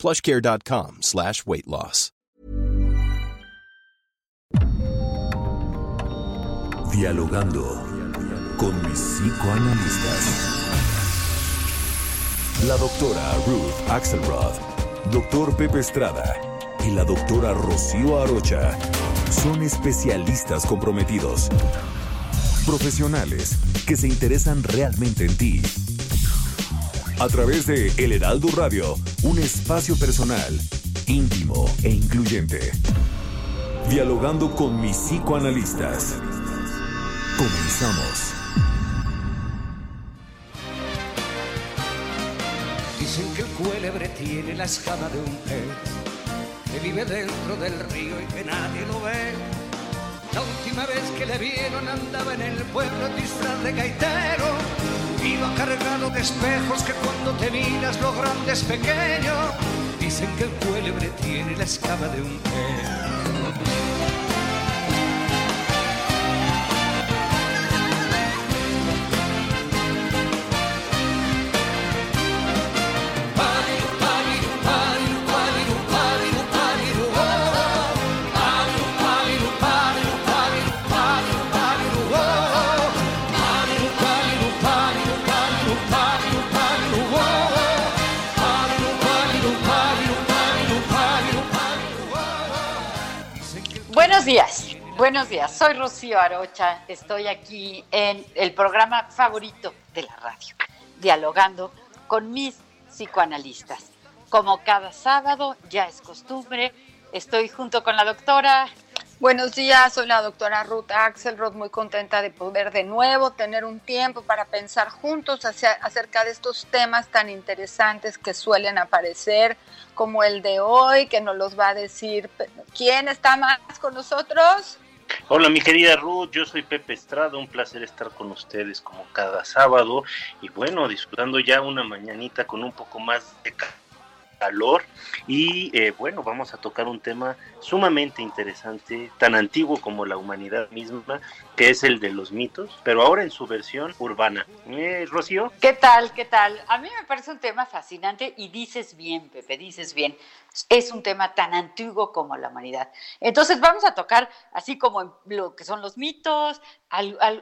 plushcare.com slash weight loss. Dialogando con mis psicoanalistas. La doctora Ruth Axelrod, doctor Pepe Estrada y la doctora Rocío Arocha son especialistas comprometidos. Profesionales que se interesan realmente en ti. A través de El Heraldo Radio, un espacio personal, íntimo e incluyente. Dialogando con mis psicoanalistas. Comenzamos. Dicen que el cuélebre tiene la escama de un pez que vive dentro del río y que nadie lo ve. La última vez que le vieron andaba en el pueblo disfraz de gaitero. Iba cargado de espejos que cuando te miras lo grande es pequeño. Dicen que el cuélebre tiene la escama de un pez. Buenos días. Soy Rocío Arocha. Estoy aquí en el programa favorito de la radio, dialogando con mis psicoanalistas. Como cada sábado, ya es costumbre, estoy junto con la doctora. Buenos días, soy la doctora Ruth Axelrod, muy contenta de poder de nuevo tener un tiempo para pensar juntos hacia- acerca de estos temas tan interesantes que suelen aparecer, como el de hoy, que nos los va a decir. ¿Quién está más con nosotros? Hola mi querida Ruth, yo soy Pepe Estrada, un placer estar con ustedes como cada sábado y bueno, disfrutando ya una mañanita con un poco más de ca- calor y eh, bueno, vamos a tocar un tema sumamente interesante, tan antiguo como la humanidad misma, que es el de los mitos, pero ahora en su versión urbana. Eh, Rocío. ¿Qué tal? ¿Qué tal? A mí me parece un tema fascinante y dices bien, Pepe, dices bien. Es un tema tan antiguo como la humanidad. Entonces vamos a tocar así como lo que son los mitos,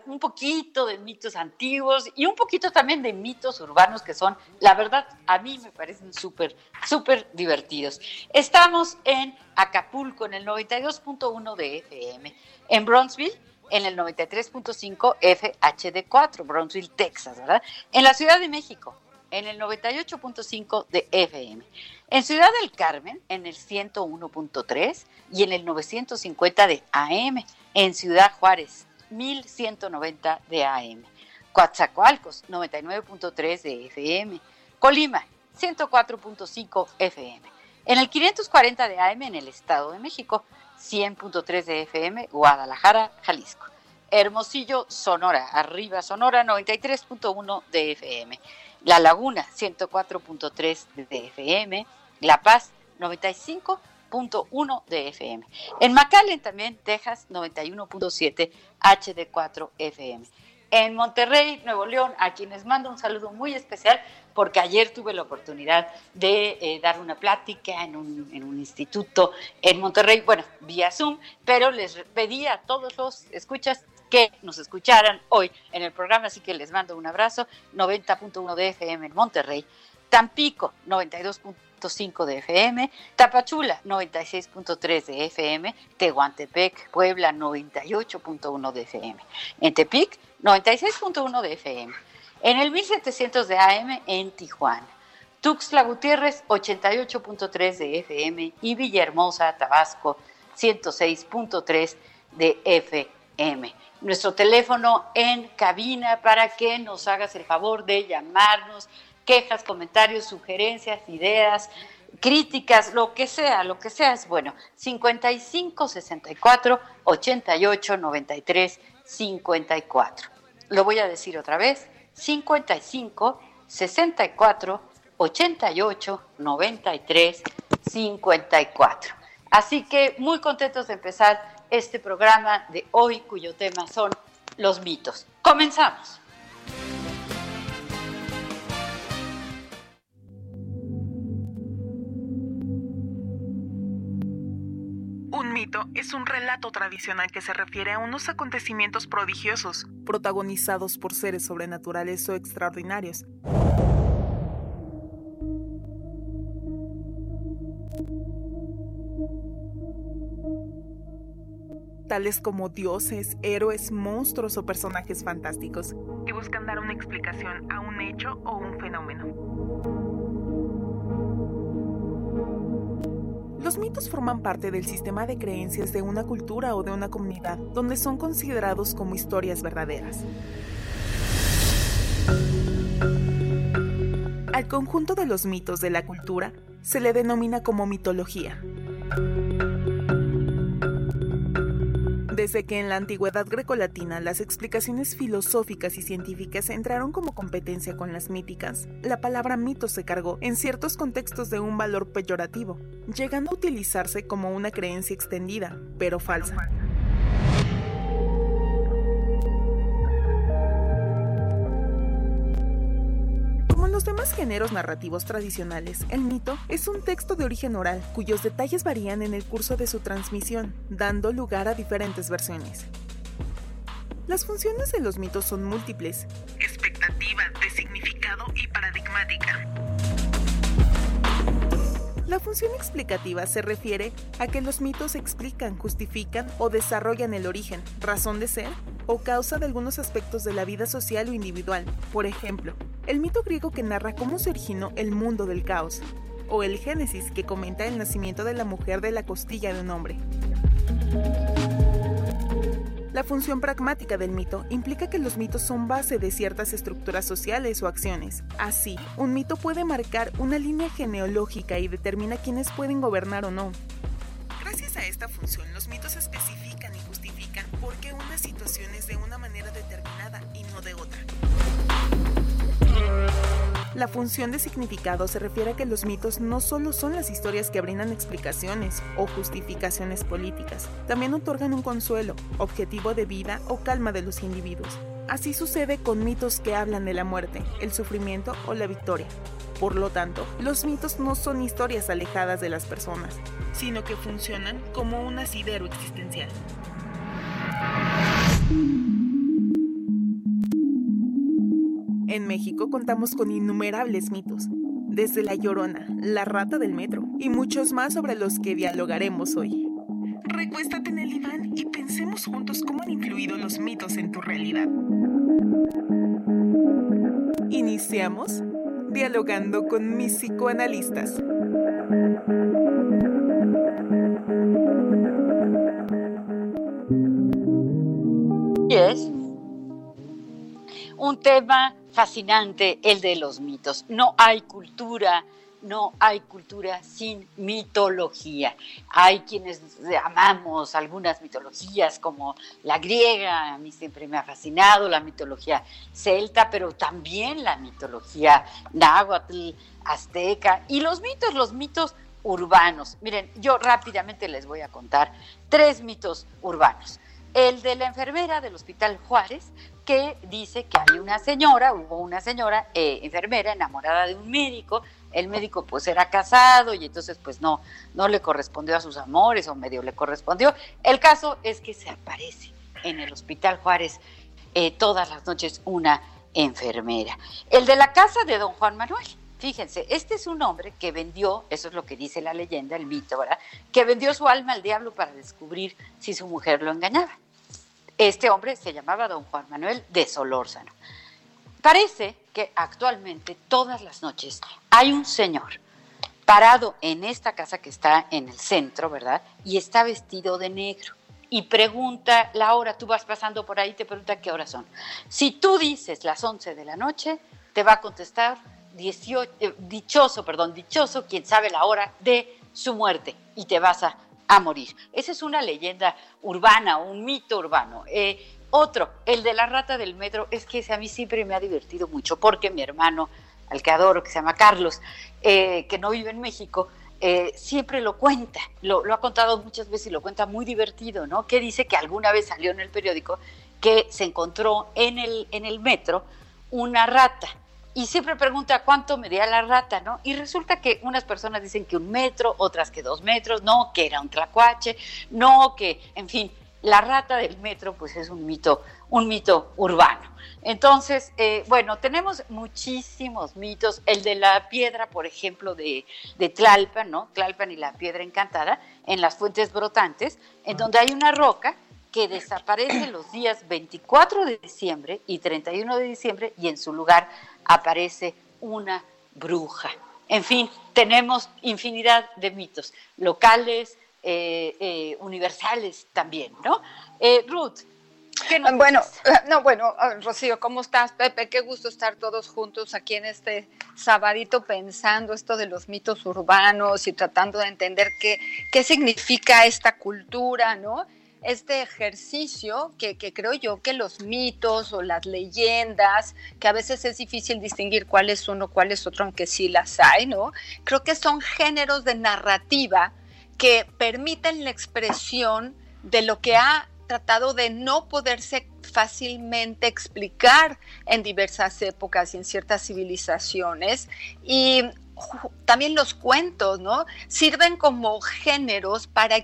un poquito de mitos antiguos y un poquito también de mitos urbanos que son, la verdad, a mí me parecen súper, súper divertidos. Estamos en Acapulco en el 92.1 de FM, en Bronzeville en el 93.5 FHD4, Brownsville, Texas, ¿verdad? En la Ciudad de México, en el 98.5 de FM. En Ciudad del Carmen, en el 101.3 y en el 950 de AM. En Ciudad Juárez, 1190 de AM. Coatzacoalcos, 99.3 de FM. Colima, 104.5 FM. En el 540 de AM en el Estado de México, 100.3 de FM, Guadalajara, Jalisco. Hermosillo, Sonora, arriba Sonora, 93.1 de FM. La Laguna, 104.3 de FM. La Paz, 95.1 de FM. En McAllen también, Texas, 91.7 HD4 FM. En Monterrey, Nuevo León, a quienes mando un saludo muy especial porque ayer tuve la oportunidad de eh, dar una plática en un, en un instituto en Monterrey, bueno, vía Zoom, pero les pedí a todos los escuchas que nos escucharan hoy en el programa, así que les mando un abrazo, 90.1 de FM en Monterrey, Tampico, 92.5 de FM, Tapachula, 96.3 de FM, Tehuantepec, Puebla, 98.1 de FM, en Tepic, 96.1 de FM, en el 1700 de AM en Tijuana, Tuxtla Gutiérrez, 88.3 de FM y Villahermosa, Tabasco, 106.3 de FM. Nuestro teléfono en cabina para que nos hagas el favor de llamarnos, quejas, comentarios, sugerencias, ideas, críticas, lo que sea, lo que sea es bueno. 55 64 88 93 54. Lo voy a decir otra vez. 55 64 88 93 54. Así que muy contentos de empezar este programa de hoy cuyo tema son los mitos. Comenzamos. Un mito es un relato tradicional que se refiere a unos acontecimientos prodigiosos, protagonizados por seres sobrenaturales o extraordinarios. Tales como dioses, héroes, monstruos o personajes fantásticos, que buscan dar una explicación a un hecho o un fenómeno. Los mitos forman parte del sistema de creencias de una cultura o de una comunidad, donde son considerados como historias verdaderas. Al conjunto de los mitos de la cultura se le denomina como mitología. Desde que en la antigüedad grecolatina las explicaciones filosóficas y científicas entraron como competencia con las míticas, la palabra mito se cargó en ciertos contextos de un valor peyorativo, llegando a utilizarse como una creencia extendida, pero falsa. Géneros narrativos tradicionales, el mito es un texto de origen oral cuyos detalles varían en el curso de su transmisión, dando lugar a diferentes versiones. Las funciones de los mitos son múltiples. Expectativa, de significado y paradigmática. La función explicativa se refiere a que los mitos explican, justifican o desarrollan el origen, razón de ser o causa de algunos aspectos de la vida social o individual. Por ejemplo, el mito griego que narra cómo se originó el mundo del caos, o el Génesis que comenta el nacimiento de la mujer de la costilla de un hombre. La función pragmática del mito implica que los mitos son base de ciertas estructuras sociales o acciones. Así, un mito puede marcar una línea genealógica y determina quiénes pueden gobernar o no. Gracias a esta función, los mitos especifican y justifican por qué una situación es de una manera determinada y no de otra. La función de significado se refiere a que los mitos no solo son las historias que brindan explicaciones o justificaciones políticas, también otorgan un consuelo, objetivo de vida o calma de los individuos. Así sucede con mitos que hablan de la muerte, el sufrimiento o la victoria. Por lo tanto, los mitos no son historias alejadas de las personas, sino que funcionan como un asidero existencial. En México contamos con innumerables mitos, desde La Llorona, la rata del metro y muchos más sobre los que dialogaremos hoy. Recuéstate en el diván y pensemos juntos cómo han influido los mitos en tu realidad. Iniciamos dialogando con mis psicoanalistas. Es un tema fascinante el de los mitos. No hay cultura, no hay cultura sin mitología. Hay quienes amamos algunas mitologías como la griega, a mí siempre me ha fascinado la mitología celta, pero también la mitología náhuatl, azteca y los mitos, los mitos urbanos. Miren, yo rápidamente les voy a contar tres mitos urbanos. El de la enfermera del Hospital Juárez, que dice que hay una señora, hubo una señora eh, enfermera enamorada de un médico, el médico pues era casado y entonces pues no, no le correspondió a sus amores o medio le correspondió. El caso es que se aparece en el Hospital Juárez eh, todas las noches una enfermera. El de la casa de don Juan Manuel. Fíjense, este es un hombre que vendió, eso es lo que dice la leyenda, el mito, ¿verdad? Que vendió su alma al diablo para descubrir si su mujer lo engañaba. Este hombre se llamaba don Juan Manuel de Solórzano. Parece que actualmente todas las noches hay un señor parado en esta casa que está en el centro, ¿verdad? Y está vestido de negro. Y pregunta la hora, tú vas pasando por ahí, te pregunta qué horas son. Si tú dices las 11 de la noche, te va a contestar eh, dichoso, perdón, dichoso quien sabe la hora de su muerte y te vas a, morir. Esa es una leyenda urbana, un mito urbano. Eh, otro, el de la rata del metro, es que a mí siempre me ha divertido mucho porque mi hermano, al que adoro, que se llama Carlos, eh, que no vive en México, siempre lo cuenta, lo, lo, ha contado muchas veces y lo cuenta muy divertido, ¿no? Que dice que alguna vez salió en el periódico que se encontró en el, en el metro una rata y siempre pregunta cuánto medía la rata, ¿no? Y resulta que unas personas dicen que un metro, otras que dos metros, no, que era un tlacuache, no, que, en fin, la rata del metro, pues es un mito, un mito urbano. Entonces, eh, bueno, tenemos muchísimos mitos. El de la piedra, por ejemplo, de, de Tlalpan, ¿no? Tlalpan y la piedra encantada, en las fuentes brotantes, en donde hay una roca que desaparece los días 24 de diciembre y 31 de diciembre y en su lugar aparece una bruja. En fin, tenemos infinidad de mitos locales, eh, eh, universales también, ¿no? Eh, Ruth. ¿qué nos bueno, no, bueno, ah, Rocío, ¿cómo estás, Pepe? Qué gusto estar todos juntos aquí en este sabadito pensando esto de los mitos urbanos y tratando de entender qué, qué significa esta cultura, ¿no? Este ejercicio que, creo yo que los mitos o las leyendas, que a veces es difícil distinguir cuál es uno, cuál es otro, aunque sí las hay, ¿no? Creo que son géneros de narrativa que permiten la expresión de lo que ha tratado de no poderse fácilmente explicar en diversas épocas y en ciertas civilizaciones. Y también los cuentos, ¿no? Sirven como géneros para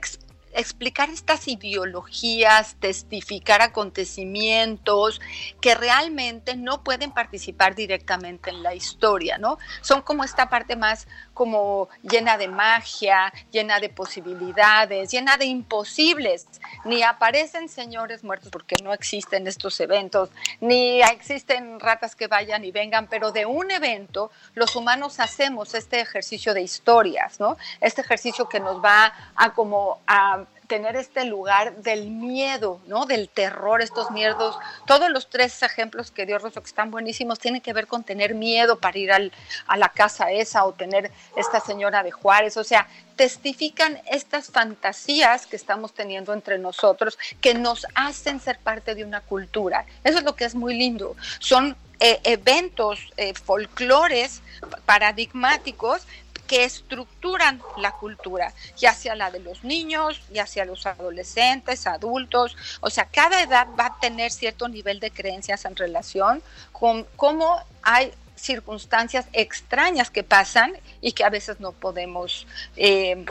explicar estas ideologías, testificar acontecimientos que realmente no pueden participar directamente en la historia, ¿no? Son como esta parte más como llena de magia, llena de posibilidades, llena de imposibles. Ni aparecen señores muertos porque no existen estos eventos, ni existen ratas que vayan y vengan, pero de un evento los humanos hacemos este ejercicio de historias, ¿no? Este ejercicio que nos va a como a tener este lugar del miedo, ¿no? Del terror, estos miedos. Todos los tres ejemplos que dio Rosso, que están buenísimos, tienen que ver con tener miedo para ir al, a la casa esa o tener esta señora de Juárez. O sea, testifican estas fantasías que estamos teniendo entre nosotros que nos hacen ser parte de una cultura. Eso es lo que es muy lindo. Son eh, eventos, eh, folclores paradigmáticos que estructuran la cultura, ya sea la de los niños, ya sea los adolescentes, adultos, o sea, cada edad va a tener cierto nivel de creencias en relación con cómo hay circunstancias extrañas que pasan y que a veces no podemos eh,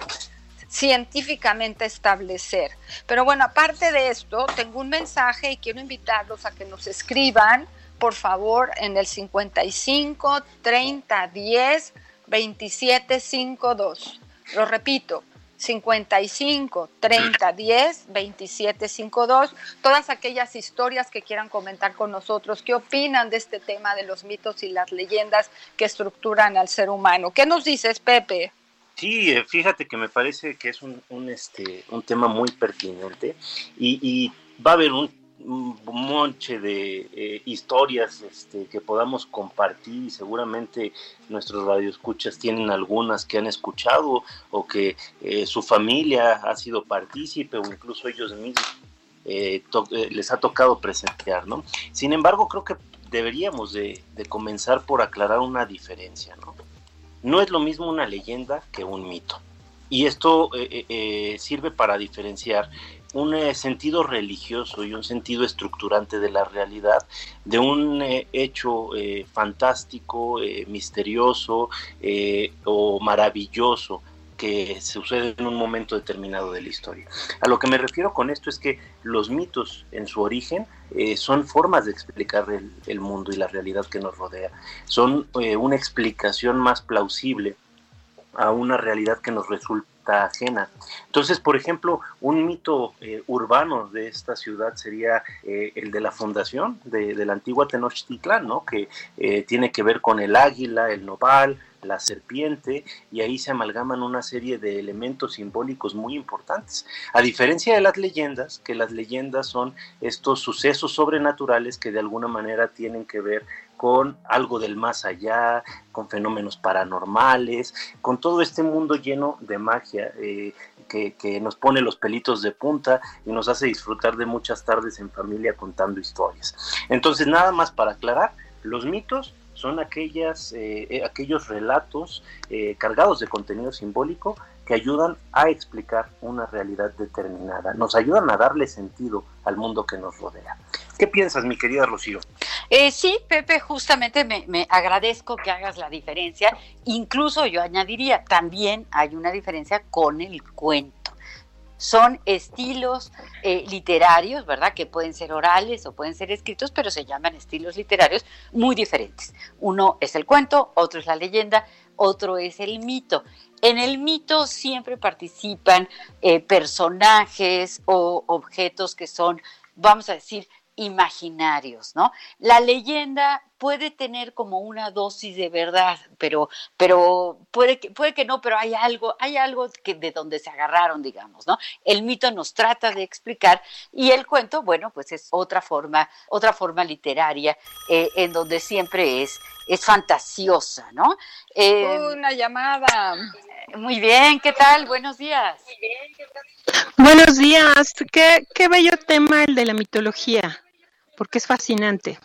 científicamente establecer. Pero bueno, aparte de esto, tengo un mensaje y quiero invitarlos a que nos escriban, por favor, en el 55 30 10 2752. Lo repito, 55 30 10 27 52. Todas aquellas historias que quieran comentar con nosotros, qué opinan de este tema de los mitos y las leyendas que estructuran al ser humano. ¿Qué nos dices, Pepe? Sí, eh, fíjate que me parece que es un, este, un tema muy pertinente y, y va a haber un un monche de eh, historias este, que podamos compartir y seguramente nuestros radioescuchas tienen algunas que han escuchado o que eh, su familia ha sido partícipe o incluso ellos mismos eh, les ha tocado presenciar, ¿no? Sin embargo, creo que deberíamos de, de comenzar por aclarar una diferencia, ¿no? No es lo mismo una leyenda que un mito. Y esto sirve para diferenciar un eh, sentido religioso y un sentido estructurante de la realidad, de un eh, hecho eh, fantástico, misterioso o maravilloso que sucede en un momento determinado de la historia. A lo que me refiero con esto es que los mitos en su origen son formas de explicar el, el, mundo y la realidad que nos rodea, son una explicación más plausible a una realidad que nos resulta ajena. Entonces, por ejemplo, un mito eh, urbano de esta ciudad sería eh, el de la fundación de, la antigua Tenochtitlán, ¿no? que eh, tiene que ver con el águila, el noval, la serpiente, y ahí se amalgaman una serie de elementos simbólicos muy importantes. A diferencia de las leyendas, que las leyendas son estos sucesos sobrenaturales que de alguna manera tienen que ver con algo del más allá, con fenómenos paranormales, con todo este mundo lleno de magia eh, que, nos pone los pelitos de punta y nos hace disfrutar de muchas tardes en familia contando historias. Entonces, nada más para aclarar, los mitos son aquellas, eh, eh, aquellos relatos cargados de contenido simbólico que ayudan a explicar una realidad determinada, nos ayudan a darle sentido al mundo que nos rodea. ¿Qué piensas, mi querida Rocío? sí, Pepe, justamente me, me, agradezco que hagas la diferencia. Incluso yo añadiría, también hay una diferencia con el cuento son estilos eh, literarios, ¿verdad? Que pueden ser orales o pueden ser escritos, pero se llaman estilos literarios muy diferentes. Uno es el cuento, otro es la leyenda, otro es el mito. En el mito siempre participan eh, personajes o objetos que son, vamos a decir, imaginarios, ¿no? La leyenda puede tener como una dosis de verdad, pero, pero puede que, puede que no, pero hay algo, hay algo que de donde se agarraron, digamos, ¿no? El mito nos trata de explicar y el cuento, bueno, pues es otra forma, otra forma literaria eh, en donde siempre es, es fantasiosa, ¿no? Eh, una llamada. Muy bien, ¿qué tal? Buenos días. Buenos días. Qué, qué bello tema el de la mitología porque es fascinante.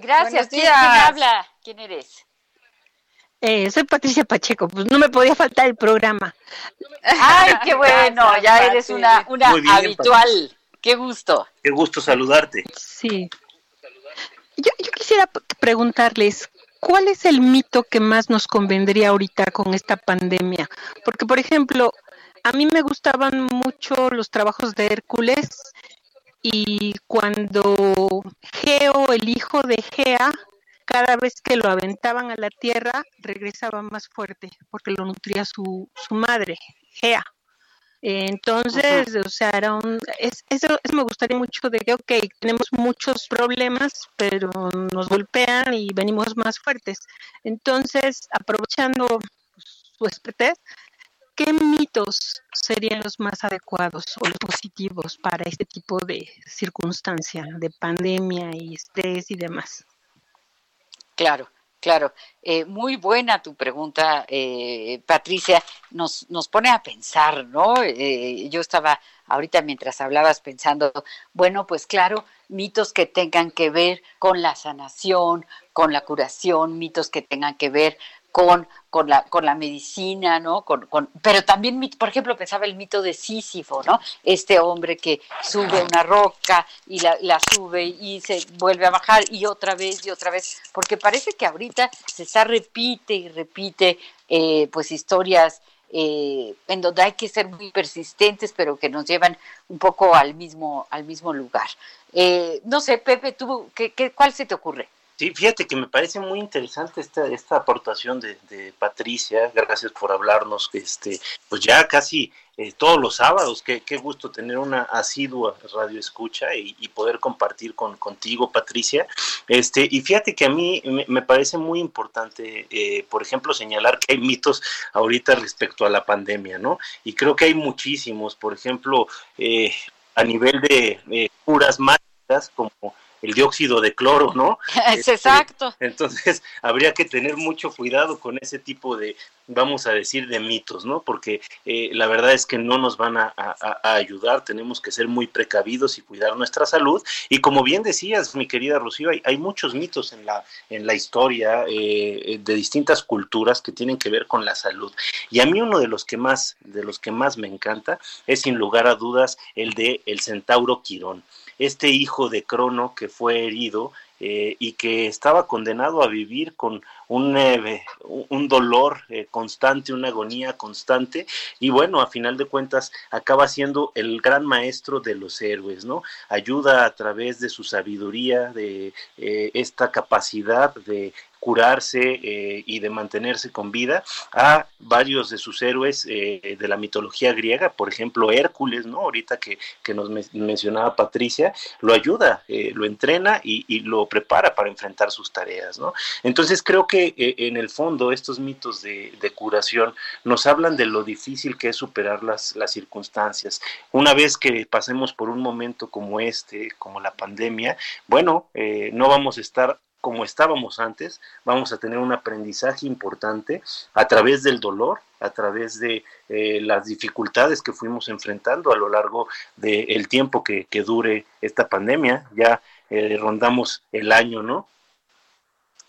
Gracias. ¿Quién, habla? ¿Quién eres? Eh, soy Patricia Pacheco, pues no me podía faltar el programa. Ay, qué bueno, ya eres una, una habitual. Qué gusto. Qué gusto saludarte. Sí. Yo, yo quisiera preguntarles, ¿cuál es el mito que más nos convendría ahorita con esta pandemia? Porque, por ejemplo, a mí me gustaban mucho los trabajos de Hércules y cuando Geo, el hijo de Gea, cada vez que lo aventaban a la tierra, regresaba más fuerte, porque lo nutría su, su madre, Gea. Entonces, o sea, era un, es, eso, me gustaría mucho de que, ok, tenemos muchos problemas, pero nos golpean y venimos más fuertes. Entonces, aprovechando su expertise, ¿qué mitos serían los más adecuados o los positivos para este tipo de circunstancia de pandemia y estrés y demás? Claro, claro. Eh, muy buena tu pregunta, eh, Patricia. Nos, nos pone a pensar, ¿no? Eh, yo estaba ahorita mientras hablabas pensando, bueno, pues claro, mitos que tengan que ver con la sanación, con la curación, mitos que tengan que ver con, con, la, con la medicina, ¿no? Con, con, pero también, por ejemplo, pensaba el mito de Sísifo, ¿no? Este hombre que sube una roca y la, la, sube y se vuelve a bajar y otra vez y otra vez, porque parece que ahorita se está repite y repite, eh, pues, historias eh, en donde hay que ser muy persistentes, pero que nos llevan un poco al mismo, al mismo lugar. Eh, no sé, Pepe, ¿tú, qué, qué, ¿cuál se te ocurre? Sí, fíjate que me parece muy interesante esta, esta aportación de, Patricia, gracias por hablarnos, este, pues ya casi eh, todos los sábados, qué, qué, gusto tener una asidua radio escucha y, poder compartir con, contigo, Patricia. Este, y fíjate que a mí me, parece muy importante, eh, por ejemplo, señalar que hay mitos ahorita respecto a la pandemia, ¿no? Y creo que hay muchísimos, por ejemplo, eh, a nivel de curas mágicas, como el dióxido de cloro, ¿no? Es este, exacto. Entonces, habría que tener mucho cuidado con ese tipo de, vamos a decir, de mitos, ¿no? Porque eh, la verdad es que no nos van a, ayudar, tenemos que ser muy precavidos y cuidar nuestra salud. Y como bien decías, mi querida Rocío, hay, muchos mitos en la, en la historia eh, de distintas culturas que tienen que ver con la salud. Y a mí uno de los que más, de los que más me encanta es sin lugar a dudas el de el centauro Quirón este hijo de Crono que fue herido eh, y que estaba condenado a vivir con un, eh, un dolor eh, constante, una agonía constante, y bueno, a final de cuentas acaba siendo el gran maestro de los héroes, ¿no? Ayuda a través de su sabiduría, de esta capacidad de curarse eh, y de mantenerse con vida a varios de sus héroes eh, de la mitología griega, por ejemplo Hércules, ¿no? Ahorita que, que nos mencionaba Patricia, lo ayuda, eh, lo entrena y, y, lo prepara para enfrentar sus tareas, ¿no? Entonces creo que en el fondo estos mitos de, curación nos hablan de lo difícil que es superar las, circunstancias. Una vez que pasemos por un momento como este, como la pandemia, bueno, no vamos a estar como estábamos antes, vamos a tener un aprendizaje importante a través del dolor, a través de eh, las dificultades que fuimos enfrentando a lo largo del tiempo que, dure esta pandemia. Ya eh, rondamos el año, ¿no?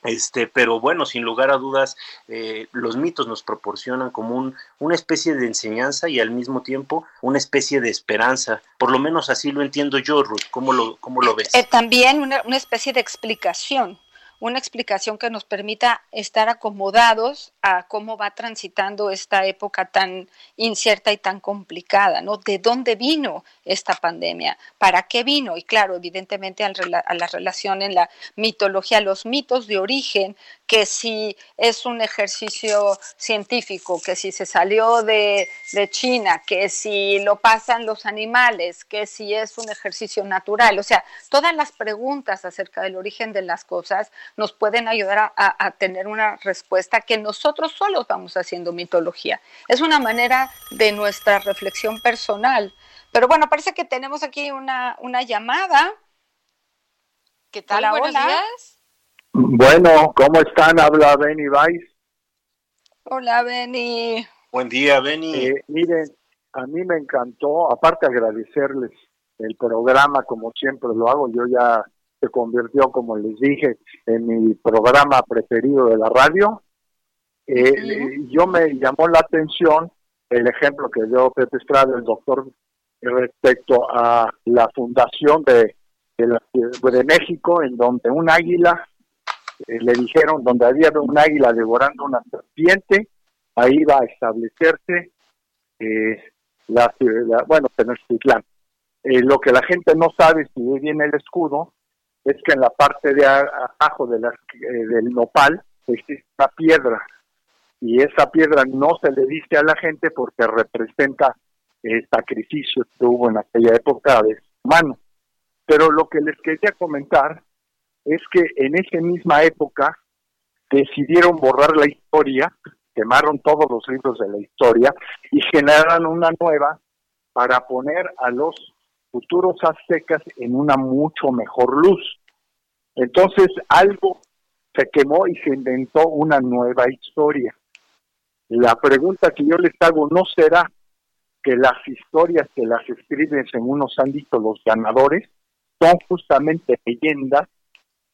Este, pero bueno, sin lugar a dudas, eh, los mitos nos proporcionan como un, una especie de enseñanza y al mismo tiempo una especie de esperanza. Por lo menos así lo entiendo yo, Ruth. ¿Cómo lo, cómo lo ves? Eh, también una, una especie de explicación una explicación que nos permita estar acomodados a cómo va transitando esta época tan incierta y tan complicada, ¿no? ¿De dónde vino esta pandemia? ¿Para qué vino? Y claro, evidentemente a la relación en la mitología, los mitos de origen, que si es un ejercicio científico, que si se salió de, de China, que si lo pasan los animales, que si es un ejercicio natural, o sea, todas las preguntas acerca del origen de las cosas nos pueden ayudar a, tener una respuesta que nosotros solos vamos haciendo mitología. Es una manera de nuestra reflexión personal. Pero bueno, parece que tenemos aquí una, una llamada. ¿Qué tal? Buenos días. Bueno, ¿cómo están? Habla Benny Weiss. Hola, Benny. Buen día, Benny. Eh, miren, a mí me encantó, aparte agradecerles el programa como siempre lo hago, yo ya se convirtió, como les dije, en mi programa preferido de la radio. Eh, yo me llamó la atención el ejemplo que dio Pepe Estrada, el doctor, respecto a la fundación de, de, México, en donde un águila, eh, le dijeron, donde había un águila devorando una serpiente, ahí va a establecerse eh, la, la, bueno, Tenochtitlán. Eh, lo que la gente no sabe si viene el escudo es que en la parte de abajo de eh, del nopal existe una piedra y esa piedra no se le dice a la gente porque representa el sacrificio que hubo en aquella época de humano. Pero lo que les quería comentar es que en esa misma época decidieron borrar la historia, quemaron todos los libros de la historia y generaron una nueva para poner a los futuros aztecas en una mucho mejor luz. Entonces algo se quemó y se inventó una nueva historia. La pregunta que yo les hago no será que las historias que las escriben, según nos han dicho los ganadores, son justamente leyendas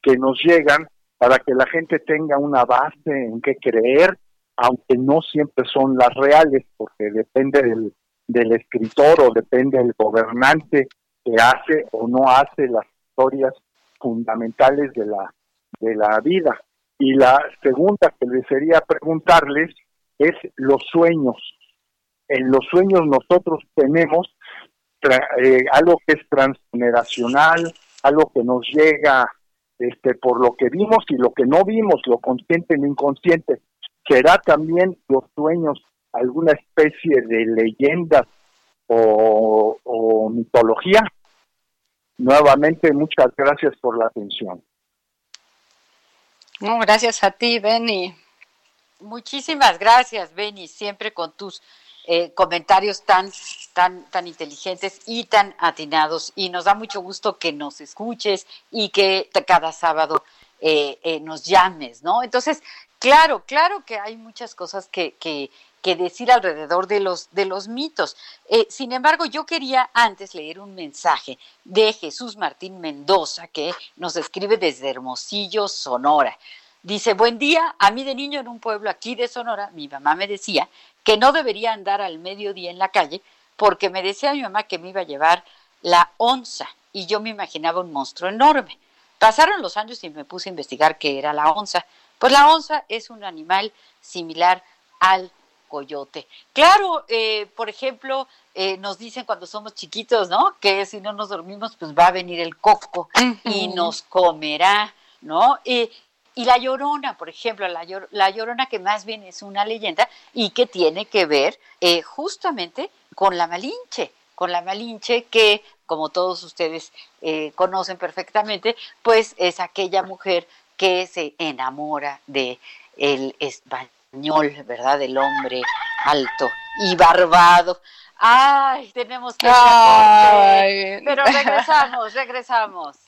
que nos llegan para que la gente tenga una base en qué creer, aunque no siempre son las reales, porque depende del, del escritor o depende del gobernante que hace o no hace las historias fundamentales de la, de la vida. Y la segunda que desearía preguntarles es los sueños. En los sueños nosotros tenemos eh, algo que es transgeneracional, algo que nos llega este, por lo que vimos y lo que no vimos, lo consciente y lo inconsciente. ¿Será también los sueños alguna especie de leyendas o, mitología. Nuevamente, muchas gracias por la atención. No, gracias a ti, Benny. Muchísimas gracias, Benny, siempre con tus eh, comentarios tan, tan, tan inteligentes y tan atinados. Y nos da mucho gusto que nos escuches y que cada sábado eh, eh, nos llames, ¿no? Entonces, claro, claro que hay muchas cosas que, que, que decir alrededor de los, de los mitos. Eh, sin embargo, yo quería antes leer un mensaje de Jesús Martín Mendoza, que nos escribe desde Hermosillo, Sonora. Dice, buen día, a mí de niño en un pueblo aquí de Sonora, mi mamá me decía que no debería andar al mediodía en la calle porque me decía mi mamá que me iba a llevar la onza y yo me imaginaba un monstruo enorme. Pasaron los años y me puse a investigar qué era la onza. Pues la onza es un animal similar al coyote. Claro, eh, por ejemplo, eh, nos dicen cuando somos chiquitos, ¿no? Que si no nos dormimos, pues va a venir el coco y nos comerá, ¿no? y la llorona, por ejemplo, la, la, llorona que más bien es una leyenda y que tiene que ver eh, justamente con la malinche, con la malinche que, como todos ustedes conocen perfectamente, pues es aquella mujer que se enamora de el español ¿verdad? Del hombre alto y barbado. Ay, tenemos que Pero regresamos, regresamos.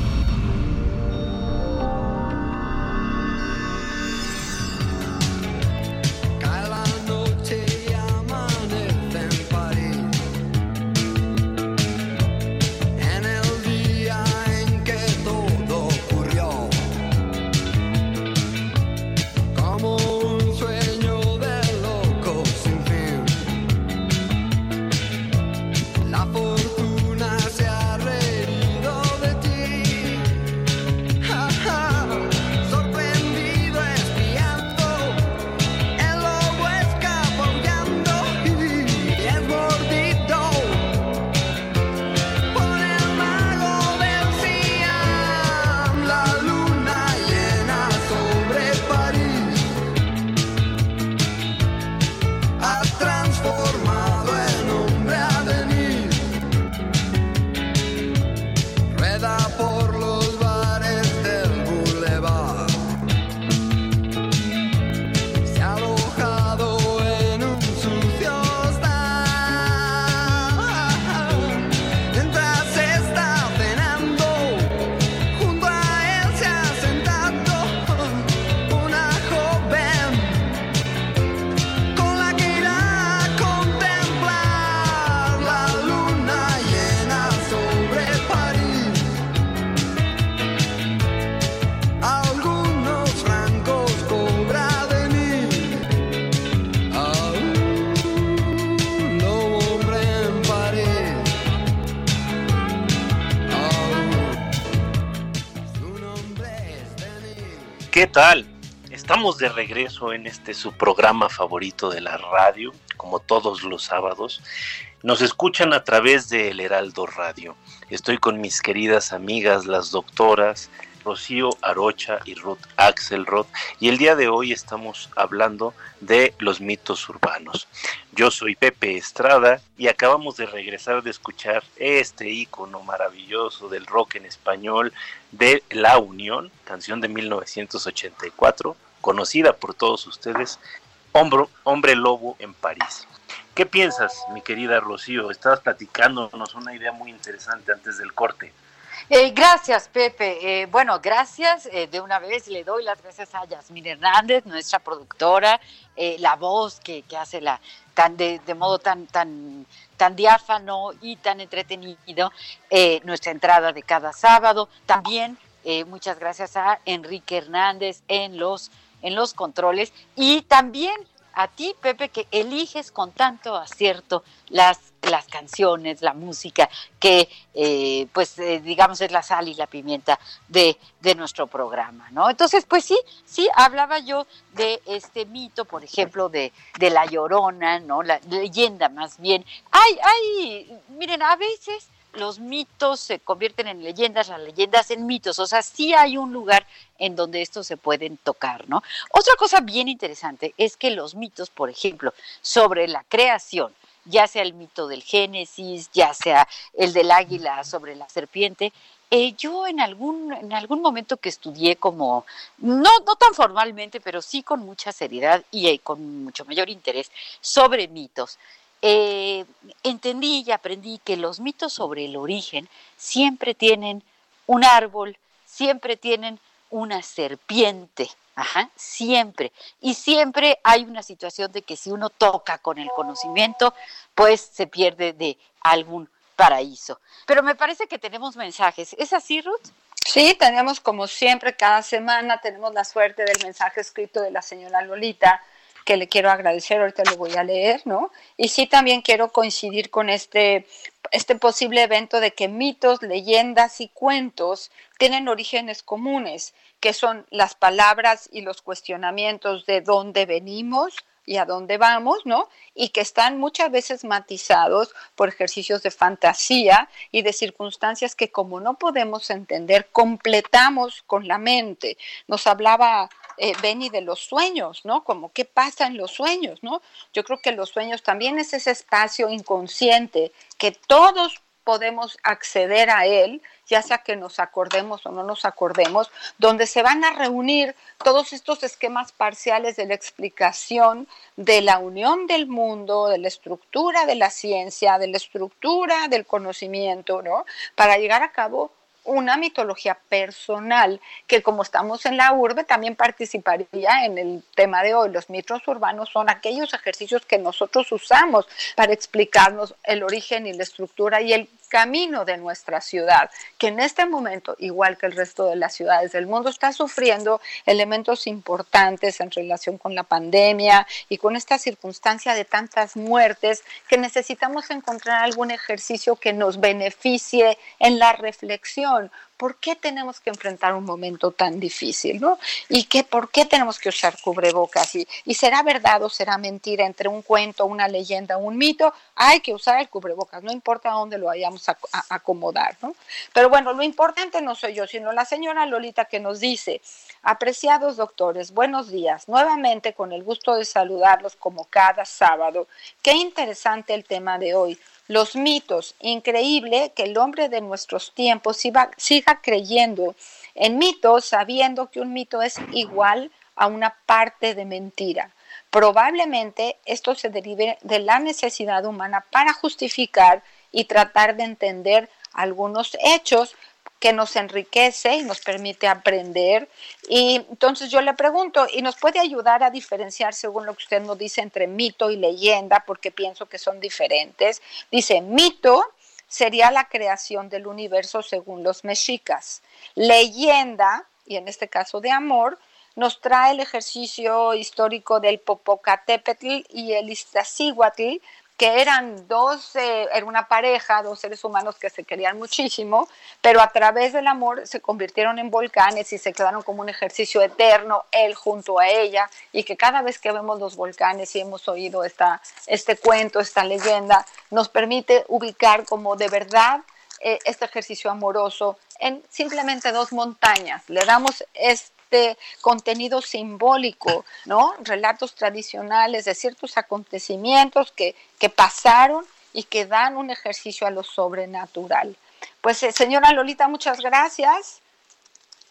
¿Qué tal? Estamos de regreso en este su programa favorito de la radio, como todos los sábados. Nos escuchan a través de El Heraldo Radio. Estoy con mis queridas amigas, las doctoras Rocío Arocha y Ruth Axelrod y el día de hoy estamos hablando de los mitos urbanos. Yo soy Pepe Estrada y acabamos de regresar de escuchar este icono maravilloso del rock en español de La Unión, canción de 1984, conocida por todos ustedes, Hombre, Hombre Lobo en París. ¿Qué piensas, mi querida Rocío? Estabas platicándonos una idea muy interesante antes del corte. Eh, gracias, Pepe. Eh, bueno, gracias. Eh, de una vez le doy las gracias a Yasmín Hernández, nuestra productora, la voz que, hace la tan de, modo tan tan tan diáfano y tan entretenido nuestra entrada de cada sábado. También muchas gracias a Enrique Hernández en los en los controles y también a ti, Pepe, que eliges con tanto acierto las, las canciones, la música, que eh, pues eh, digamos es la sal y la pimienta de, de, nuestro programa, ¿no? Entonces, pues sí, sí, hablaba yo de este mito, por ejemplo, de, de la llorona, ¿no? La leyenda más bien. Ay, ay, miren, a veces los mitos se convierten en leyendas, las leyendas en mitos, o sea, sí hay un lugar en donde estos se pueden tocar, ¿no? Otra cosa bien interesante es que los mitos, por ejemplo, sobre la creación, ya sea el mito del Génesis, ya sea el del águila sobre la serpiente, eh, yo en algún, en algún momento que estudié como, no, no tan formalmente, pero sí con mucha seriedad y eh, con mucho mayor interés sobre mitos, eh, entendí y aprendí que los mitos sobre el origen siempre tienen un árbol, siempre tienen una serpiente, Ajá, siempre. Y siempre hay una situación de que si uno toca con el conocimiento, pues se pierde de algún paraíso. Pero me parece que tenemos mensajes. ¿Es así, Ruth? Sí, tenemos como siempre, cada semana tenemos la suerte del mensaje escrito de la señora Lolita que le quiero agradecer, ahorita lo voy a leer, ¿no? Y sí también quiero coincidir con este, este posible evento de que mitos, leyendas y cuentos tienen orígenes comunes, que son las palabras y los cuestionamientos de dónde venimos, y a dónde vamos, ¿no? Y que están muchas veces matizados por ejercicios de fantasía y de circunstancias que como no podemos entender, completamos con la mente. Nos hablaba eh, Benny de los sueños, ¿no? Como qué pasa en los sueños, ¿no? Yo creo que los sueños también es ese espacio inconsciente que todos podemos acceder a él, ya sea que nos acordemos o no nos acordemos, donde se van a reunir todos estos esquemas parciales de la explicación de la unión del mundo, de la estructura de la ciencia, de la estructura del conocimiento, ¿no? Para llegar a cabo una mitología personal que como estamos en la urbe también participaría en el tema de hoy. Los mitos urbanos son aquellos ejercicios que nosotros usamos para explicarnos el origen y la estructura y el camino de nuestra ciudad, que en este momento, igual que el resto de las ciudades del mundo, está sufriendo elementos importantes en relación con la pandemia y con esta circunstancia de tantas muertes, que necesitamos encontrar algún ejercicio que nos beneficie en la reflexión, ¿por qué tenemos que enfrentar un momento tan difícil? ¿no? ¿Y qué, por qué tenemos que usar cubrebocas? ¿Y, ¿Y será verdad o será mentira entre un cuento, una leyenda, un mito? Hay que usar el cubrebocas, no importa dónde lo vayamos a, acomodar. ¿no? Pero bueno, lo importante no soy yo, sino la señora Lolita que nos dice, apreciados doctores, buenos días, nuevamente con el gusto de saludarlos como cada sábado. Qué interesante el tema de hoy los mitos. Increíble que el hombre de nuestros tiempos siga, creyendo en mitos sabiendo que un mito es igual a una parte de mentira. Probablemente esto se derive de la necesidad humana para justificar y tratar de entender algunos hechos que nos enriquece y nos permite aprender. Y entonces yo le pregunto, ¿y nos puede ayudar a diferenciar, según lo que usted nos dice, entre mito y leyenda? Porque pienso que son diferentes. Dice, mito sería la creación del universo según los mexicas. Leyenda, y en este caso de amor, nos trae el ejercicio histórico del Popocatépetl y el Iztaccíhuatl, que eran dos, eh, era una pareja, dos seres humanos que se querían muchísimo, pero a través del amor se convirtieron en volcanes y se quedaron como un ejercicio eterno, él junto a ella, y que cada vez que vemos los volcanes y hemos oído esta, este cuento, esta leyenda, nos permite ubicar como de verdad eh, este ejercicio amoroso en simplemente dos montañas. Le damos este este contenido simbólico, ¿no? Relatos tradicionales de ciertos acontecimientos que, que pasaron y que dan un ejercicio a lo sobrenatural. Pues eh, señora Lolita, muchas gracias.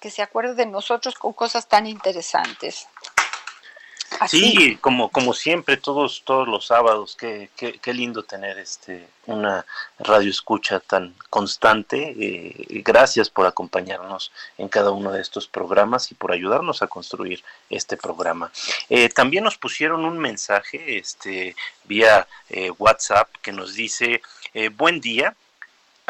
Que se acuerde de nosotros con cosas tan interesantes. Sí, como, como siempre, todos, todos los sábados, qué, qué, lindo tener este una radio escucha tan constante. Eh, gracias por acompañarnos en cada uno de estos programas y por ayudarnos a construir este programa. Eh, también nos pusieron un mensaje este, vía eh, WhatsApp que nos dice, buen día,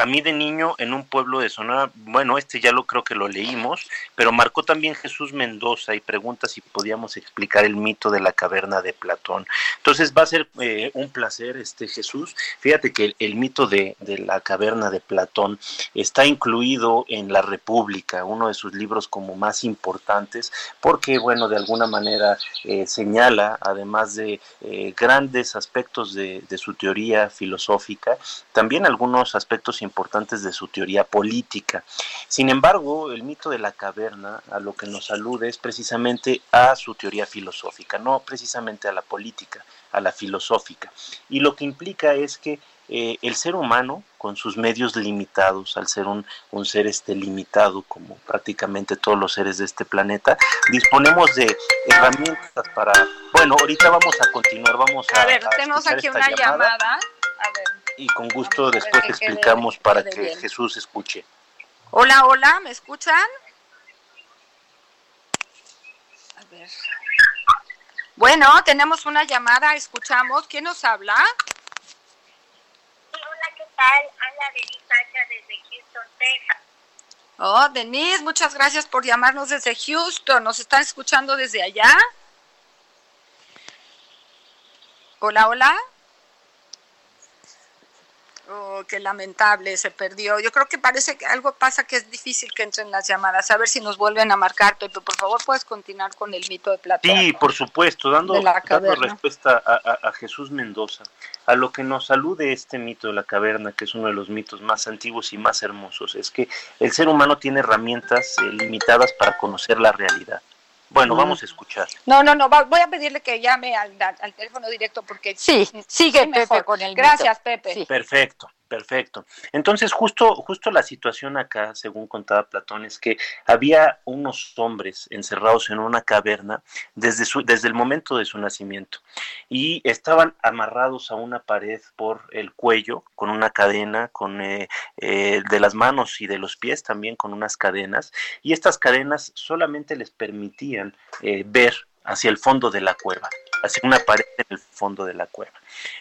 a mí de niño en un pueblo de Sonora, bueno, este ya lo creo que lo leímos, pero marcó también Jesús Mendoza y pregunta si podíamos explicar el mito de la caverna de Platón. Entonces va a ser eh, un placer, este Jesús. Fíjate que el, mito de, la caverna de Platón está incluido en La República, uno de sus libros como más importantes, porque, bueno, de alguna manera eh, señala, además de eh, grandes aspectos de, de su teoría filosófica, también algunos aspectos importantes importantes de su teoría política. Sin embargo, el mito de la caverna a lo que nos alude es precisamente a su teoría filosófica, no precisamente a la política, a la filosófica. Y lo que implica es que eh, el ser humano, con sus medios limitados, al ser un, un, ser este limitado, como prácticamente todos los seres de este planeta, disponemos de herramientas para... Bueno, ahorita vamos a continuar, vamos a... A ver, tenemos aquí una llamada. A ver y con gusto después explicamos para que Jesús escuche. Hola, hola, ¿me escuchan? A ver. Bueno, tenemos una llamada, escuchamos. ¿Quién nos habla? hola, ¿qué tal? Habla Denise desde Houston, Texas. Oh, Denise, muchas gracias por llamarnos desde Houston. ¿Nos están escuchando desde allá? Hola, hola. Oh, qué lamentable, se perdió. Yo creo que parece que algo pasa que es difícil que entren las llamadas. A ver si nos vuelven a marcar, Pepe. Por favor, puedes continuar con el mito de Platón. Sí, por supuesto, dando, dando respuesta a, a, Jesús Mendoza, a lo que nos alude este mito de la caverna, que es uno de los mitos más antiguos y más hermosos, es que el ser humano tiene herramientas eh, limitadas para conocer la realidad. Bueno, vamos a escuchar. No, no, no, voy a pedirle que llame al, al teléfono directo porque sí, sigue Pepe con el Gracias, Pepe. Perfecto. Perfecto. Entonces, justo, justo la situación acá, según contaba Platón, es que había unos hombres encerrados en una caverna desde, su, desde el momento de su nacimiento y estaban amarrados a una pared por el cuello con una cadena, con eh, eh, de las manos y de los pies también con unas cadenas y estas cadenas solamente les permitían eh, ver hacia el fondo de la cueva, hacia una pared en el fondo de la cueva.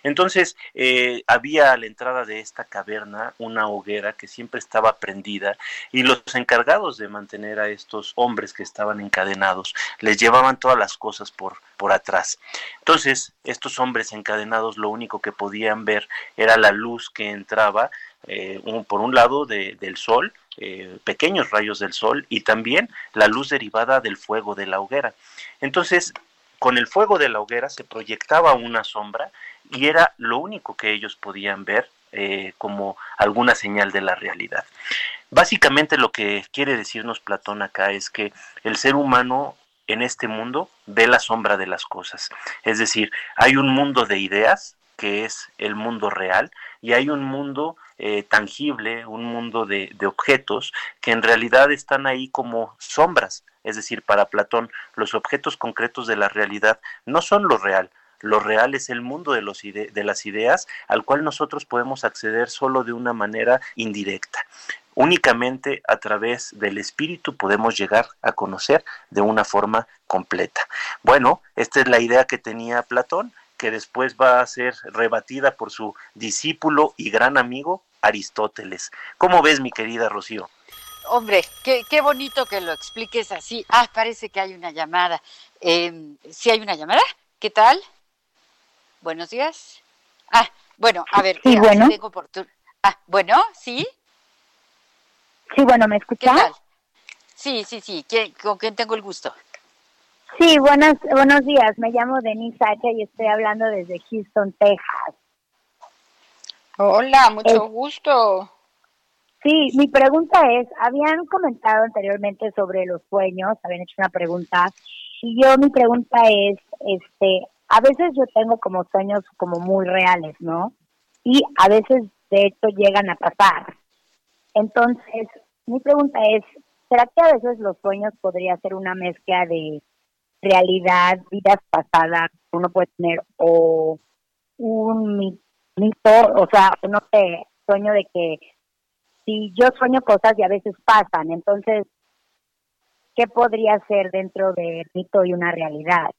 Entonces, eh, había a la entrada de esta caverna una hoguera que siempre estaba prendida y los encargados de mantener a estos hombres que estaban encadenados les llevaban todas las cosas por, por atrás. Entonces, estos hombres encadenados lo único que podían ver era la luz que entraba eh, por un lado del sol, eh, pequeños rayos del sol y también la luz derivada del fuego de la hoguera. Entonces, con el fuego de la hoguera se proyectaba una sombra y era lo único que ellos podían ver eh, como alguna señal de la realidad. Básicamente lo que quiere decirnos Platón acá es que el ser humano en este mundo ve la sombra de las cosas. Es decir, hay un mundo de ideas que es el mundo real y hay un mundo eh, tangible, un mundo de, objetos que en realidad están ahí como sombras. Es decir, para Platón, los objetos concretos de la realidad no son lo real, lo real es el mundo de, de las ideas al cual nosotros podemos acceder solo de una manera indirecta. Únicamente a través del espíritu podemos llegar a conocer de una forma completa. Bueno, esta es la idea que tenía Platón, que después va a ser rebatida por su discípulo y gran amigo Aristóteles. ¿Cómo ves, mi querida Rocío? Hombre, qué, qué bonito que lo expliques así. Ah, parece que hay una llamada. Eh, ¿Sí hay una llamada? ¿Qué tal? Buenos días. Ah, bueno, a ver, sí, bueno. tengo Ah, bueno, ¿sí? Sí, bueno, ¿me escuchas? ¿Qué tal? Sí, sí, sí. ¿Con quién tengo el gusto? Sí, buenos, buenos días. Me llamo Denise H. y estoy hablando desde Houston, Texas. Hola, mucho gusto. Sí, mi pregunta es, habían comentado anteriormente sobre los sueños, habían hecho una pregunta, y yo mi pregunta es, este, a veces yo tengo como sueños como muy reales, ¿no? Y a veces de hecho llegan a pasar. Entonces, mi pregunta es, ¿será que a veces los sueños podría ser una mezcla de realidad, vidas pasadas, uno puede tener o un mito, o sea, no sé, sueño de que si yo sueño cosas y a veces pasan, entonces, ¿qué podría ser dentro del mito y una realidad?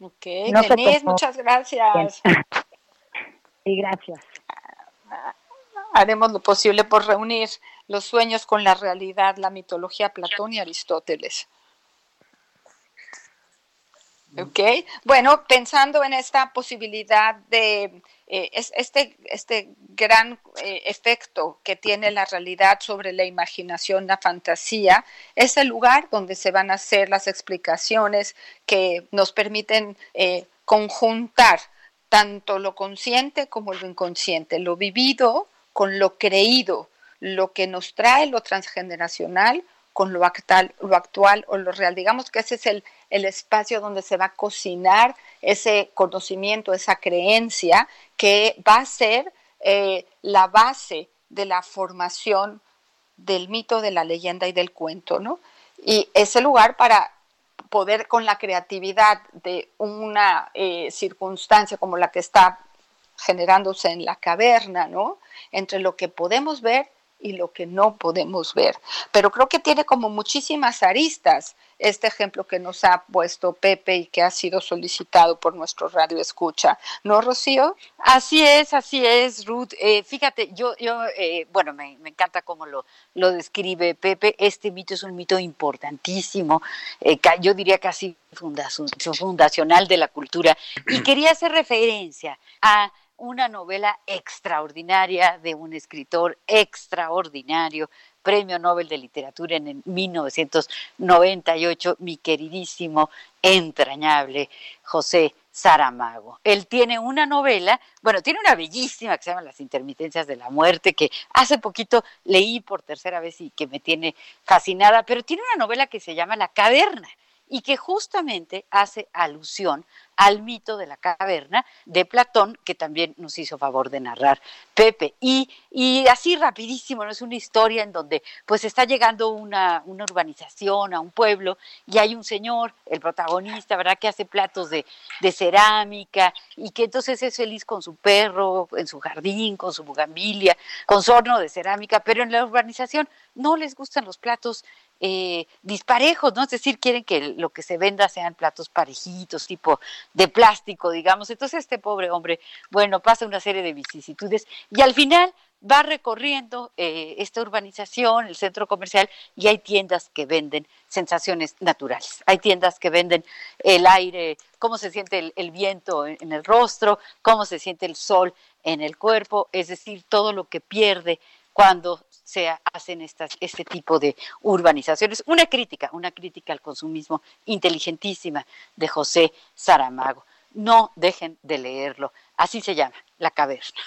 Ok, Denise, muchas gracias. sí, gracias. Haremos lo posible por reunir los sueños con la realidad, la mitología Platón y Aristóteles. Ok, bueno, pensando en esta posibilidad de eh, este, este gran eh, efecto que tiene la realidad sobre la imaginación, la fantasía, es el lugar donde se van a hacer las explicaciones que nos permiten eh, conjuntar tanto lo consciente como lo inconsciente, lo vivido con lo creído, lo que nos trae lo transgeneracional con lo actual, lo actual o lo real. Digamos que ese es el, el espacio donde se va a cocinar ese conocimiento, esa creencia que va a ser eh, la base de la formación del mito, de la leyenda y del cuento, ¿no? Y ese lugar para poder con la creatividad de una eh, circunstancia como la que está generándose en la caverna, ¿no? Entre lo que podemos ver y lo que no podemos ver. Pero creo que tiene como muchísimas aristas este ejemplo que nos ha puesto Pepe y que ha sido solicitado por nuestro radio escucha. ¿No, Rocío? Así es, así es, Ruth. Eh, fíjate, yo, yo eh, bueno, me, encanta cómo lo, lo describe Pepe. Este mito es un mito importantísimo, eh, yo diría casi fundacional de la cultura. Y quería hacer referencia a una novela extraordinaria de un escritor extraordinario, Premio Nobel de Literatura en 1998, mi queridísimo, entrañable José Saramago. Él tiene una novela, bueno, tiene una bellísima que se llama Las intermitencias de la muerte, que hace poquito leí por tercera vez y que me tiene fascinada, pero tiene una novela que se llama La caverna y que justamente hace alusión al mito de la caverna de Platón, que también nos hizo favor de narrar Pepe. Y, así rapidísimo, ¿no? Es una historia en donde pues está llegando una, urbanización, a un pueblo, y hay un señor, el protagonista, ¿verdad?, que hace platos de, de cerámica y que entonces es feliz con su perro, en su jardín, con su bugambilia, con su horno de cerámica, pero en la urbanización no les gustan los platos eh, disparejos, ¿no? Es decir, quieren que lo que se venda sean platos parejitos, tipo de plástico, digamos. Entonces este pobre hombre, bueno, pasa una serie de vicisitudes y al final va recorriendo eh, esta urbanización, el centro comercial, y hay tiendas que venden sensaciones naturales. Hay tiendas que venden el aire, cómo se siente el, viento en, el rostro, cómo se siente el sol en el cuerpo, es decir, todo lo que pierde cuando se hacen estas, este tipo de urbanizaciones. Una crítica, una crítica al consumismo inteligentísima de José Saramago. No dejen de leerlo. Así se llama, La Caverna.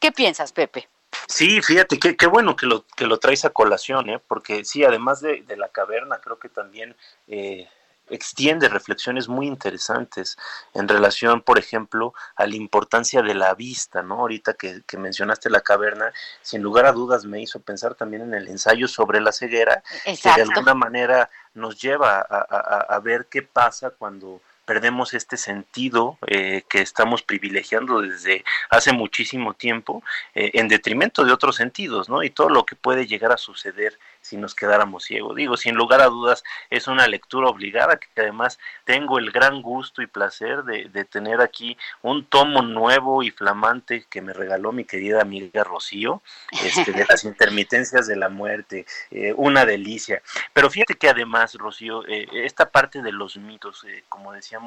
¿Qué piensas, Pepe? Sí, fíjate, qué, qué bueno que lo, que lo traes a colación, ¿eh? porque sí, además de, de la caverna, creo que también eh, extiende reflexiones muy interesantes en relación, por ejemplo, a la importancia de la vista, ¿no? Ahorita que, mencionaste la caverna, sin lugar a dudas me hizo pensar también en el ensayo sobre la ceguera, que de alguna manera nos lleva a ver qué pasa cuando perdemos este sentido eh, que estamos privilegiando desde hace muchísimo tiempo eh, en detrimento de otros sentidos, ¿no? Y todo lo que puede llegar a suceder si nos quedáramos ciegos. Digo, sin lugar a dudas, es una lectura obligada que además tengo el gran gusto y placer de, tener aquí un tomo nuevo y flamante que me regaló mi querida amiga Rocío, este, de las intermitencias de la muerte, eh, una delicia. Pero fíjate que además, Rocío, esta parte de los mitos, como decía,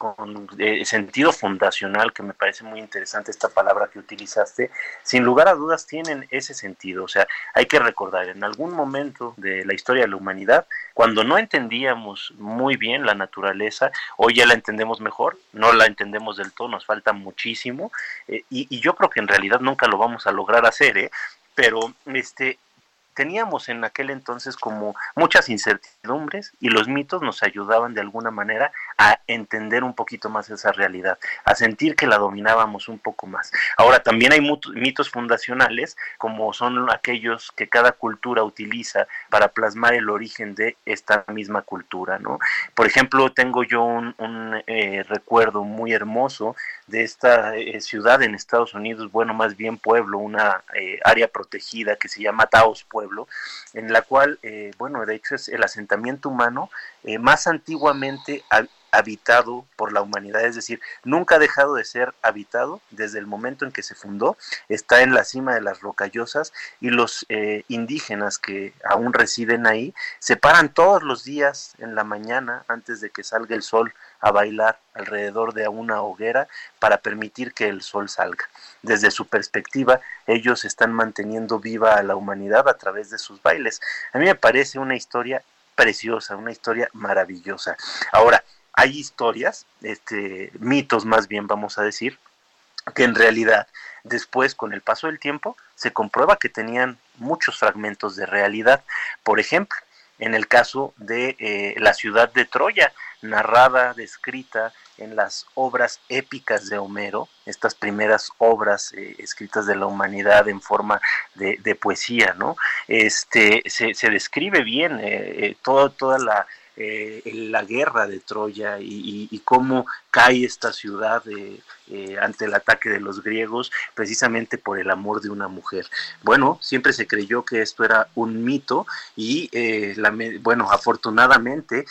con eh, sentido fundacional, que me parece muy interesante esta palabra que utilizaste, sin lugar a dudas tienen ese sentido. O sea, hay que recordar, en algún momento de la historia de la humanidad, cuando no entendíamos muy bien la naturaleza, hoy ya la entendemos mejor, no la entendemos del todo, nos falta muchísimo, eh, y, y, yo creo que en realidad nunca lo vamos a lograr hacer, ¿eh? pero este teníamos en aquel entonces como muchas incertidumbres y los mitos nos ayudaban de alguna manera a entender un poquito más esa realidad, a sentir que la dominábamos un poco más. Ahora también hay mitos fundacionales como son aquellos que cada cultura utiliza para plasmar el origen de esta misma cultura, ¿no? Por ejemplo, tengo yo un, eh, recuerdo muy hermoso de esta eh, ciudad en Estados Unidos, bueno, más bien pueblo, una eh, área protegida que se llama Taos Pueblo, en la cual, eh, bueno, de hecho es el asentamiento humano más antiguamente habitado por la humanidad, es decir, nunca ha dejado de ser habitado desde el momento en que se fundó, está en la cima de las rocallosas y los indígenas que aún residen ahí se paran todos los días en la mañana antes de que salga el sol a bailar alrededor de una hoguera para permitir que el sol salga. Desde su perspectiva, ellos están manteniendo viva a la humanidad a través de sus bailes. A mí me parece una historia preciosa, una historia maravillosa. Ahora, hay historias, este, mitos más bien vamos a decir, que en realidad después con el paso del tiempo se comprueba que tenían muchos fragmentos de realidad. Por ejemplo, en el caso de eh, la ciudad de Troya, narrada, descrita en las obras épicas de Homero, estas primeras obras eh, escritas de la humanidad en forma de, poesía, ¿no? Este, se, describe bien eh, toda la, la guerra de Troya y, cómo cae esta ciudad eh, eh, ante el ataque de los griegos precisamente por el amor de una mujer. Bueno, siempre se creyó que esto era un mito y, eh, bueno, afortunadamente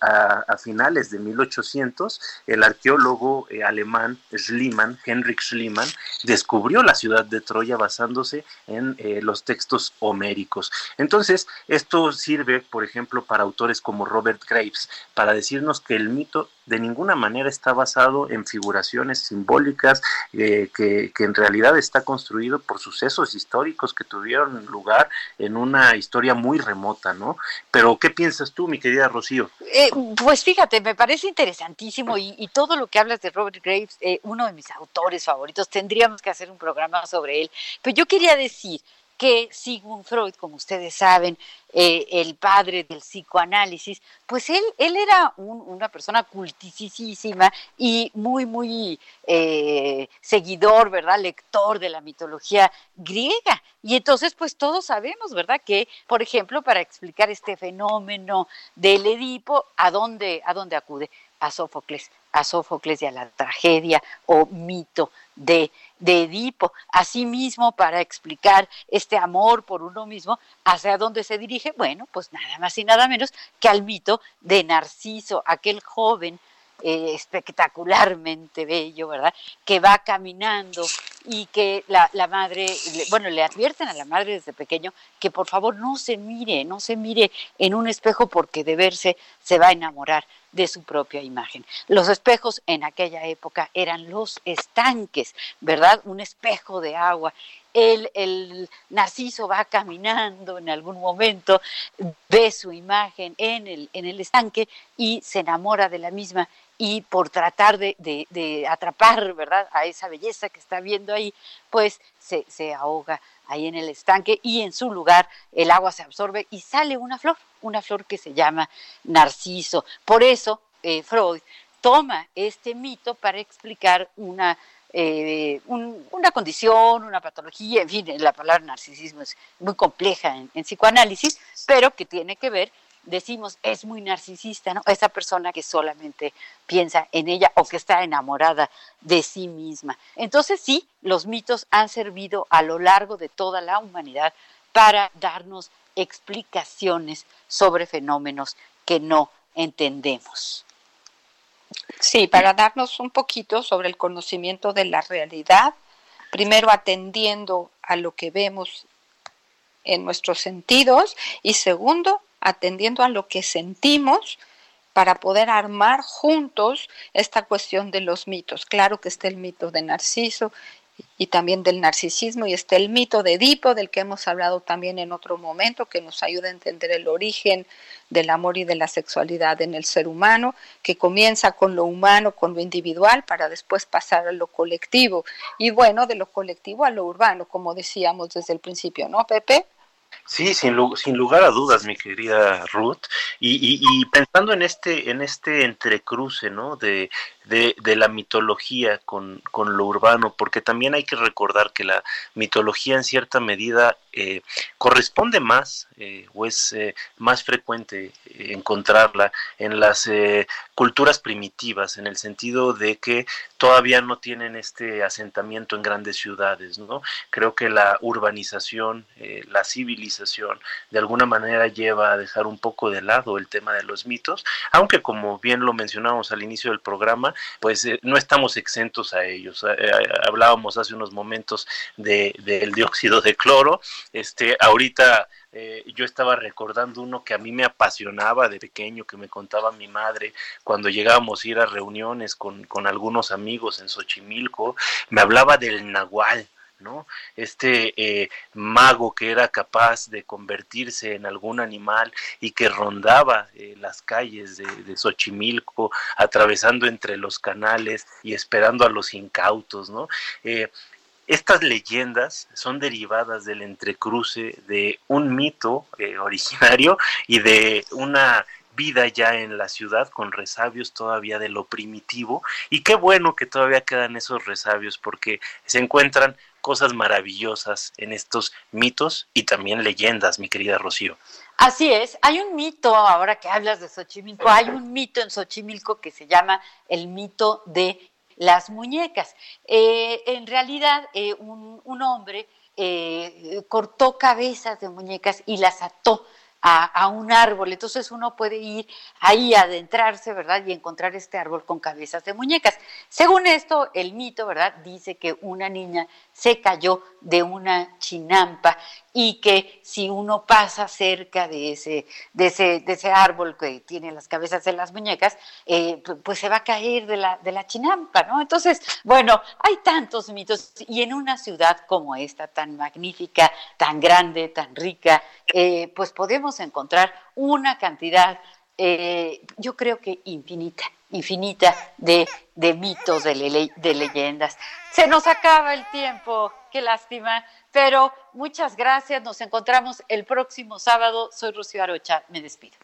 a, finales de 1800 el arqueólogo alemán Schliemann, Henrik Schliemann, descubrió la ciudad de Troya basándose en los textos homéricos. Entonces, esto sirve, por ejemplo, para autores como Robert Graves, para decirnos que el mito de ninguna manera está basado en figuraciones simbólicas, eh, que, en realidad está construido por sucesos históricos que tuvieron lugar en una historia muy remota, ¿no? Pero, ¿qué piensas tú, mi querida Rocío? Eh, pues fíjate, me parece interesantísimo y, todo lo que hablas de Robert Graves, eh, uno de mis autores favoritos, tendríamos que hacer un programa sobre él. Pero yo quería decir que Sigmund Freud, como ustedes saben, eh, el padre del psicoanálisis, pues él, él era una persona cultisísima y muy, muy eh, seguidor, ¿verdad? Lector de la mitología griega. Y entonces, pues todos sabemos, ¿verdad? Que, por ejemplo, para explicar este fenómeno del Edipo, ¿a dónde, a dónde acude? A Sófocles, a Sófocles y a la tragedia o mito de de Edipo. Asimismo, para explicar este amor por uno mismo, ¿hacia dónde se dirige? Bueno, pues nada más y nada menos que al mito de Narciso, aquel joven eh, espectacularmente bello, ¿verdad? Que va caminando y que la, la, madre, bueno, le advierten a la madre desde pequeño que por favor no se mire, no se mire en un espejo porque de verse se va a enamorar de su propia imagen. Los espejos en aquella época eran los estanques, ¿verdad? Un espejo de agua. El, Narciso va caminando en algún momento, ve su imagen en el, en el estanque y se enamora de la misma y por tratar de, de, atrapar, ¿verdad?, a esa belleza que está viendo ahí, pues se, se ahoga ahí en el estanque y en su lugar el agua se absorbe y sale una flor, una flor que se llama narciso. Por eso eh, Freud toma este mito para explicar una, eh, una condición, una patología, en fin, la palabra narcisismo es muy compleja en, en psicoanálisis, pero que tiene que ver decimos es muy narcisista, ¿no? Esa persona que solamente piensa en ella o que está enamorada de sí misma. Entonces sí, los mitos han servido a lo largo de toda la humanidad para darnos explicaciones sobre fenómenos que no entendemos. Sí, para darnos un poquito sobre el conocimiento de la realidad, primero atendiendo a lo que vemos en nuestros sentidos y segundo, atendiendo a lo que sentimos para poder armar juntos esta cuestión de los mitos. Claro que está el mito de Narciso y también del narcisismo y está el mito de Edipo del que hemos hablado también en otro momento que nos ayuda a entender el origen del amor y de la sexualidad en el ser humano que comienza con lo humano, con lo individual para después pasar a lo colectivo y bueno, de lo colectivo a lo urbano, como decíamos desde el principio, ¿no, Pepe? Sí, sin, sin lugar a dudas, mi querida Ruth. Y, y, pensando en este, en este entrecruce, ¿no? De, de, la mitología con, con, lo urbano, porque también hay que recordar que la mitología en cierta medida eh, corresponde más eh, o es eh, más frecuente encontrarla en las culturas primitivas, en el sentido de que todavía no tienen este asentamiento en grandes ciudades, ¿no? Creo que la urbanización, la civilización, de alguna manera lleva a dejar un poco de lado el tema de los mitos, aunque como bien lo mencionamos al inicio del programa, pues no estamos exentos a ellos. hablábamos hace unos momentos de, del dióxido de cloro, este, ahorita eh, yo estaba recordando uno que a mí me apasionaba de pequeño, que me contaba mi madre cuando llegábamos a ir a reuniones con, con algunos amigos en Xochimilco, me hablaba del nahual. ¿No? Este eh, mago que era capaz de convertirse en algún animal y que rondaba eh, las calles de, Xochimilco, atravesando entre los canales y esperando a los incautos, ¿no? Estas leyendas son derivadas del entrecruce de un mito eh, originario y de una vida ya en la ciudad con resabios todavía de lo primitivo y qué bueno que todavía quedan esos resabios porque se encuentran cosas maravillosas en estos mitos y también leyendas, mi querida Rocío. Así es, hay un mito, ahora que hablas de Xochimilco, hay un mito en Xochimilco que se llama el mito de las muñecas. Eh, en realidad, eh, un, hombre eh, cortó cabezas de muñecas y las ató a, un árbol. Entonces uno puede ir ahí, adentrarse, ¿verdad? Y encontrar este árbol con cabezas de muñecas. Según esto, el mito, ¿verdad? Dice que una niña se cayó de una chinampa y que si uno pasa cerca de ese, de ese, de ese árbol que tiene las cabezas de las muñecas, eh, pues se va a caer de la, de la chinampa, ¿no? Entonces, bueno, hay tantos mitos y en una ciudad como esta, tan magnífica, tan grande, tan rica, eh, pues podemos encontrar una cantidad, eh, yo creo que infinita infinita de, de mitos, de leyendas. Se nos acaba el tiempo, qué lástima, pero muchas gracias. Nos encontramos el próximo sábado. Soy Rocío Arocha, me despido.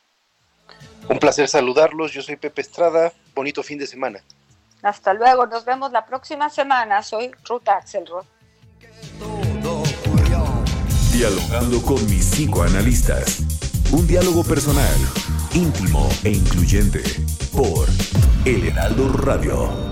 Un placer saludarlos. Yo soy Pepe Estrada. Bonito fin de semana. Hasta luego. Nos vemos la próxima semana. Soy Ruth Axelrod. Dialogando con mis cinco analistas. Un diálogo personal, íntimo e incluyente. Por El Heraldo Radio.